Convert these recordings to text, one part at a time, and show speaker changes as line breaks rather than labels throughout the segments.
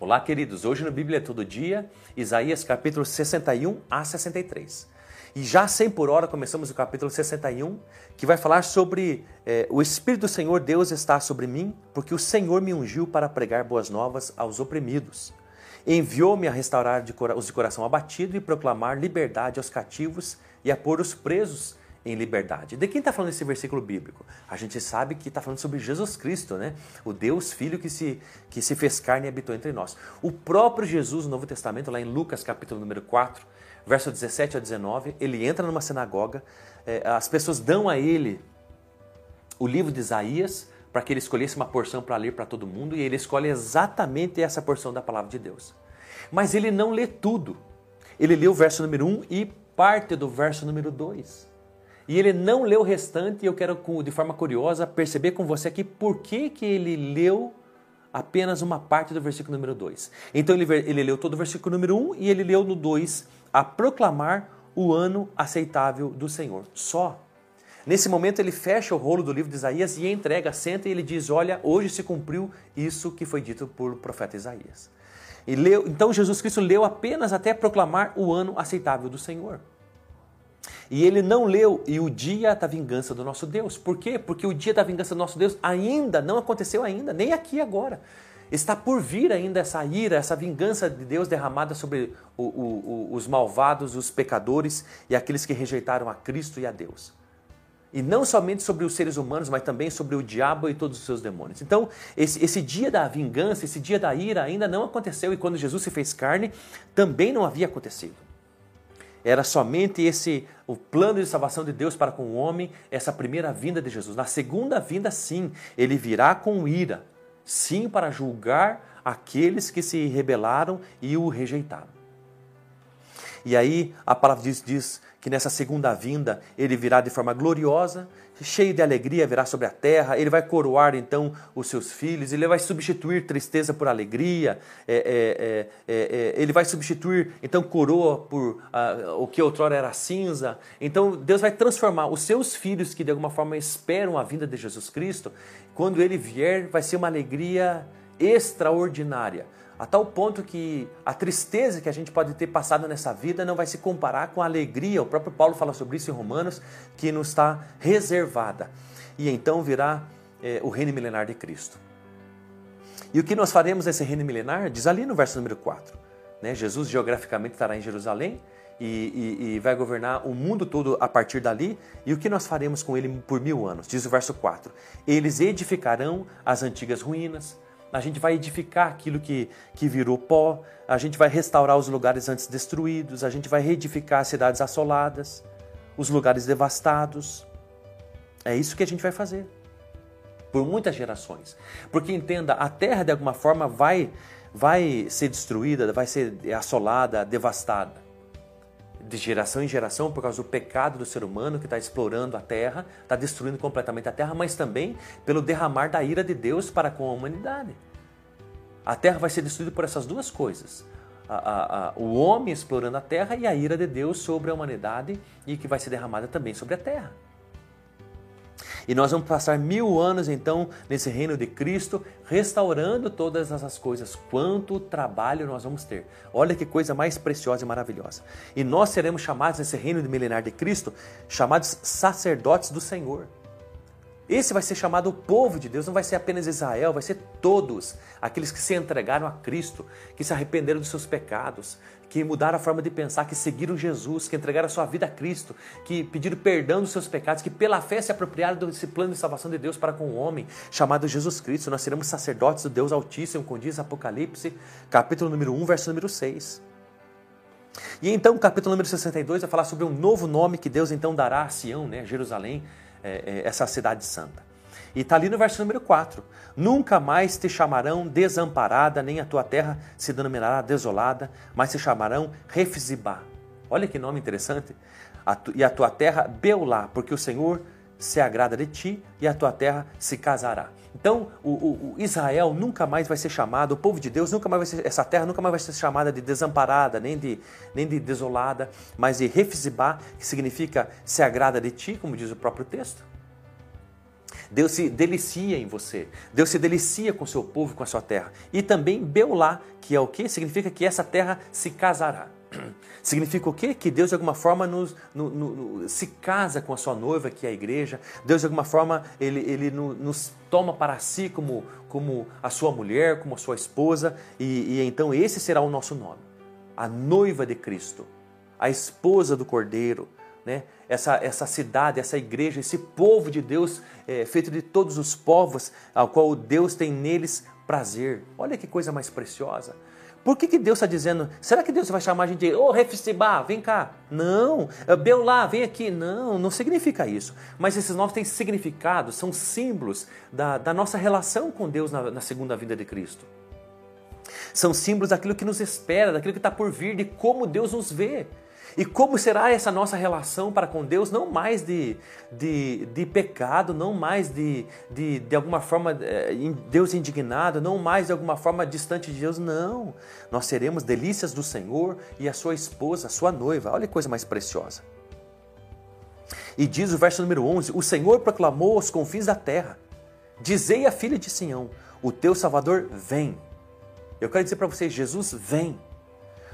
Olá, queridos. Hoje no Bíblia Todo Dia, Isaías capítulo 61 a 63. E já 100 por hora começamos o capítulo 61, que vai falar sobre é, o Espírito do Senhor Deus está sobre mim, porque o Senhor me ungiu para pregar boas novas aos oprimidos. Enviou-me a restaurar os de coração abatido e proclamar liberdade aos cativos e a pôr os presos em liberdade. De quem está falando esse versículo bíblico? A gente sabe que está falando sobre Jesus Cristo, né? O Deus Filho que se, que se fez carne e habitou entre nós. O próprio Jesus, no Novo Testamento, lá em Lucas capítulo número 4, verso 17 a 19, ele entra numa sinagoga, é, as pessoas dão a ele o livro de Isaías para que ele escolhesse uma porção para ler para todo mundo e ele escolhe exatamente essa porção da palavra de Deus. Mas ele não lê tudo. Ele lê o verso número 1 e parte do verso número 2. E ele não leu o restante, e eu quero, de forma curiosa, perceber com você aqui por que, que ele leu apenas uma parte do versículo número 2. Então ele, ele leu todo o versículo número 1 um, e ele leu no 2 a proclamar o ano aceitável do Senhor. Só. Nesse momento ele fecha o rolo do livro de Isaías e entrega, senta e ele diz: Olha, hoje se cumpriu isso que foi dito por profeta Isaías. E leu, então Jesus Cristo leu apenas até proclamar o ano aceitável do Senhor. E ele não leu e o dia da vingança do nosso Deus. Por quê? Porque o dia da vingança do nosso Deus ainda não aconteceu ainda, nem aqui agora. Está por vir ainda essa ira, essa vingança de Deus derramada sobre o, o, o, os malvados, os pecadores e aqueles que rejeitaram a Cristo e a Deus. E não somente sobre os seres humanos, mas também sobre o diabo e todos os seus demônios. Então, esse, esse dia da vingança, esse dia da ira ainda não aconteceu e quando Jesus se fez carne, também não havia acontecido. Era somente esse o plano de salvação de Deus para com o homem, essa primeira vinda de Jesus. Na segunda vinda, sim, ele virá com ira, sim, para julgar aqueles que se rebelaram e o rejeitaram. E aí a palavra diz, diz que nessa segunda vinda ele virá de forma gloriosa, cheio de alegria virá sobre a terra, ele vai coroar então os seus filhos, ele vai substituir tristeza por alegria, é, é, é, ele vai substituir então coroa por ah, o que outrora era cinza. Então Deus vai transformar os seus filhos que de alguma forma esperam a vinda de Jesus Cristo, quando ele vier, vai ser uma alegria extraordinária a tal ponto que a tristeza que a gente pode ter passado nessa vida não vai se comparar com a alegria. O próprio Paulo fala sobre isso em Romanos, que nos está reservada. E então virá é, o reino milenar de Cristo. E o que nós faremos nesse reino milenar? Diz ali no verso número 4. Né? Jesus geograficamente estará em Jerusalém e, e, e, vai governar o mundo todo a partir dali. E o que nós faremos com ele por mil anos? Diz o verso 4. Eles edificarão as antigas ruínas a gente vai edificar aquilo que, que virou pó, a gente vai restaurar os lugares antes destruídos, a gente vai reedificar as cidades assoladas, os lugares devastados. É isso que a gente vai fazer. Por muitas gerações. Porque entenda, a terra de alguma forma vai, vai ser destruída, vai ser assolada, devastada de geração em geração por causa do pecado do ser humano que está explorando a terra, está destruindo completamente a terra, mas também pelo derramar da ira de Deus para com a humanidade. A terra vai ser destruída por essas duas coisas. A, a, a, o homem explorando a terra e a ira de Deus sobre a humanidade e que vai ser derramada também sobre a terra. E nós vamos passar mil anos então nesse reino de Cristo, restaurando todas essas coisas. Quanto trabalho nós vamos ter! Olha que coisa mais preciosa e maravilhosa. E nós seremos chamados nesse reino de milenar de Cristo, chamados sacerdotes do Senhor. Esse vai ser chamado o povo de Deus, não vai ser apenas Israel, vai ser todos aqueles que se entregaram a Cristo, que se arrependeram dos seus pecados, que mudaram a forma de pensar, que seguiram Jesus, que entregaram a sua vida a Cristo, que pediram perdão dos seus pecados, que pela fé se apropriaram desse plano de salvação de Deus para com o homem, chamado Jesus Cristo. Nós seremos sacerdotes do Deus Altíssimo, como diz Apocalipse, capítulo número 1, verso número 6. E então, capítulo número 62 vai falar sobre um novo nome que Deus então dará a Sião, né, Jerusalém, é, é, essa cidade santa. E está ali no verso número 4. Nunca mais te chamarão desamparada, nem a tua terra se denominará desolada, mas se chamarão Refzibá. Olha que nome interessante. E a tua terra Beulá, porque o Senhor se agrada de ti e a tua terra se casará. Então, o, o, o, Israel nunca mais vai ser chamado, o povo de Deus nunca mais vai ser, essa terra nunca mais vai ser chamada de desamparada, nem de, nem de desolada, mas de refzibá, que significa se agrada de ti, como diz o próprio texto. Deus se delicia em você. Deus se delicia com seu povo, com a sua terra. E também Beulá, que é o que? Significa que essa terra se casará. Significa o quê? Que Deus de alguma forma nos, no, no, se casa com a sua noiva, que é a igreja. Deus de alguma forma ele, ele nos toma para si como, como a sua mulher, como a sua esposa. E, e então esse será o nosso nome. A noiva de Cristo, a esposa do Cordeiro. Né? Essa, essa cidade, essa igreja, esse povo de Deus, é, feito de todos os povos, ao qual Deus tem neles prazer. Olha que coisa mais preciosa. Por que, que Deus está dizendo? Será que Deus vai chamar a gente de, ô oh, Refsibá, vem cá? Não. Eh, Beulá, vem aqui. Não, não significa isso. Mas esses nomes têm significado, são símbolos da, da nossa relação com Deus na, na segunda vinda de Cristo. São símbolos daquilo que nos espera, daquilo que está por vir, de como Deus nos vê. E como será essa nossa relação para com Deus? Não mais de, de, de pecado, não mais de, de, de alguma forma eh, Deus indignado, não mais de alguma forma distante de Deus, não. Nós seremos delícias do Senhor e a sua esposa, a sua noiva. Olha que coisa mais preciosa. E diz o verso número 11: O Senhor proclamou aos confins da terra: Dizei à filha de Sião: O teu Salvador vem. Eu quero dizer para vocês: Jesus vem.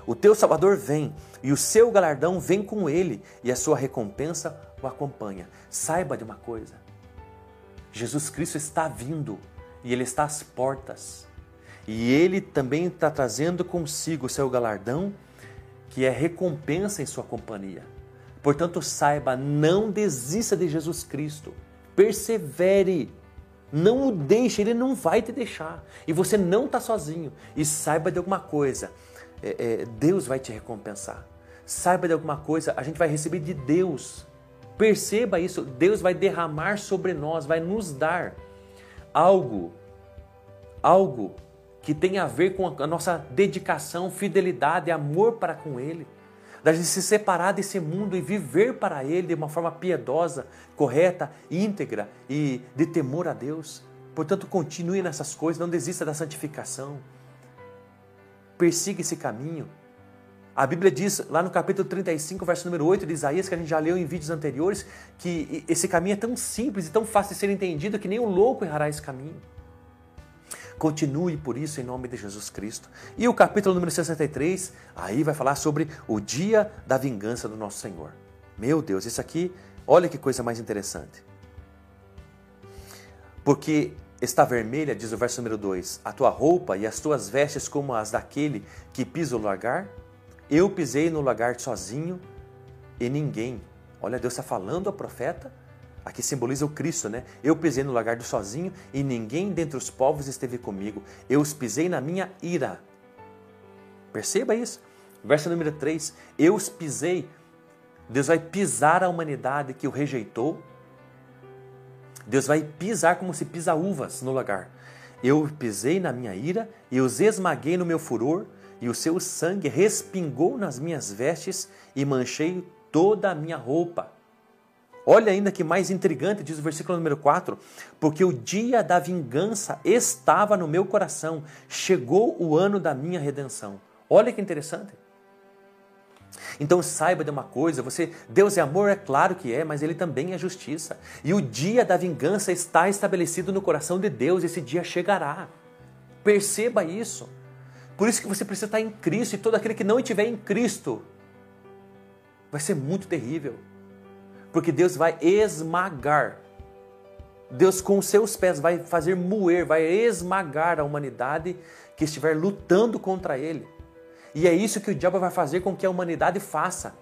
O teu Salvador vem, e o seu galardão vem com ele, e a sua recompensa o acompanha. Saiba de uma coisa: Jesus Cristo está vindo, e ele está às portas. E ele também está trazendo consigo o seu galardão, que é recompensa em sua companhia. Portanto, saiba, não desista de Jesus Cristo. Persevere. Não o deixe, ele não vai te deixar. E você não está sozinho. E saiba de alguma coisa: é, é, Deus vai te recompensar. Saiba de alguma coisa, a gente vai receber de Deus. Perceba isso, Deus vai derramar sobre nós, vai nos dar algo, algo que tem a ver com a nossa dedicação, fidelidade, amor para com Ele. Da gente se separar desse mundo e viver para Ele de uma forma piedosa, correta, íntegra e de temor a Deus. Portanto, continue nessas coisas, não desista da santificação persiga esse caminho. A Bíblia diz lá no capítulo 35, verso número 8 de Isaías, que a gente já leu em vídeos anteriores, que esse caminho é tão simples e tão fácil de ser entendido que nem o louco errará esse caminho. Continue por isso em nome de Jesus Cristo. E o capítulo número 63, aí vai falar sobre o dia da vingança do nosso Senhor. Meu Deus, isso aqui, olha que coisa mais interessante. Porque Está vermelha, diz o verso número 2, a tua roupa e as tuas vestes como as daquele que pisa o lagar? Eu pisei no lagar sozinho e ninguém. Olha, Deus está falando ao profeta, aqui simboliza o Cristo, né? Eu pisei no lagar do sozinho e ninguém dentre os povos esteve comigo. Eu os pisei na minha ira. Perceba isso. Verso número 3, eu os pisei. Deus vai pisar a humanidade que o rejeitou Deus vai pisar como se pisa uvas no lagar. Eu pisei na minha ira e os esmaguei no meu furor, e o seu sangue respingou nas minhas vestes e manchei toda a minha roupa. Olha ainda que mais intrigante, diz o versículo número 4: porque o dia da vingança estava no meu coração, chegou o ano da minha redenção. Olha que interessante. Então saiba de uma coisa, você, Deus é amor, é claro que é, mas ele também é justiça. E o dia da vingança está estabelecido no coração de Deus, esse dia chegará. Perceba isso. Por isso que você precisa estar em Cristo e todo aquele que não estiver em Cristo vai ser muito terrível. Porque Deus vai esmagar. Deus com seus pés vai fazer moer, vai esmagar a humanidade que estiver lutando contra ele. E é isso que o diabo vai fazer com que a humanidade faça.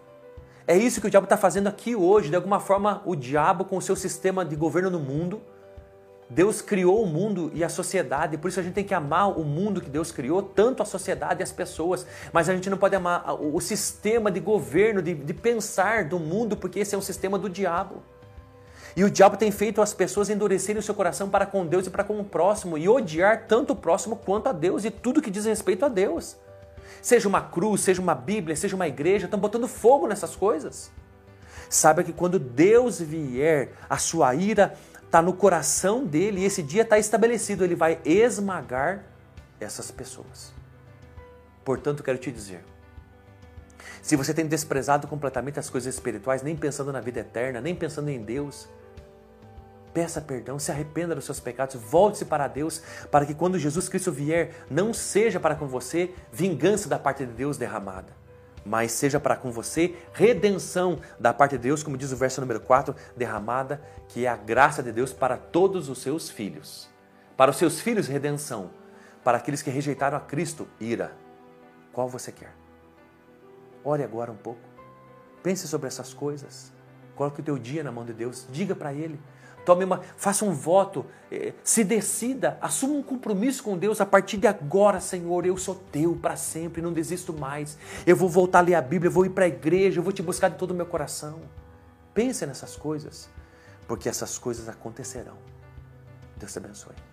É isso que o diabo está fazendo aqui hoje. De alguma forma, o diabo, com o seu sistema de governo no mundo, Deus criou o mundo e a sociedade, por isso a gente tem que amar o mundo que Deus criou, tanto a sociedade e as pessoas, mas a gente não pode amar o sistema de governo, de, de pensar do mundo, porque esse é um sistema do diabo. E o diabo tem feito as pessoas endurecerem o seu coração para com Deus e para com o próximo, e odiar tanto o próximo quanto a Deus e tudo que diz respeito a Deus. Seja uma cruz, seja uma Bíblia, seja uma igreja, estão botando fogo nessas coisas. Saiba que quando Deus vier, a sua ira está no coração dele e esse dia está estabelecido, ele vai esmagar essas pessoas. Portanto, quero te dizer, se você tem desprezado completamente as coisas espirituais, nem pensando na vida eterna, nem pensando em Deus, Peça perdão, se arrependa dos seus pecados, volte-se para Deus, para que quando Jesus Cristo vier, não seja para com você vingança da parte de Deus derramada, mas seja para com você redenção da parte de Deus, como diz o verso número 4, derramada, que é a graça de Deus para todos os seus filhos. Para os seus filhos, redenção. Para aqueles que rejeitaram a Cristo, ira. Qual você quer? Ore agora um pouco. Pense sobre essas coisas. Coloque o teu dia na mão de Deus. Diga para Ele. Tome uma, faça um voto, eh, se decida, assuma um compromisso com Deus a partir de agora, Senhor, eu sou teu para sempre, não desisto mais. Eu vou voltar a ler a Bíblia, eu vou ir para a igreja, eu vou te buscar de todo o meu coração. Pense nessas coisas, porque essas coisas acontecerão. Deus te abençoe.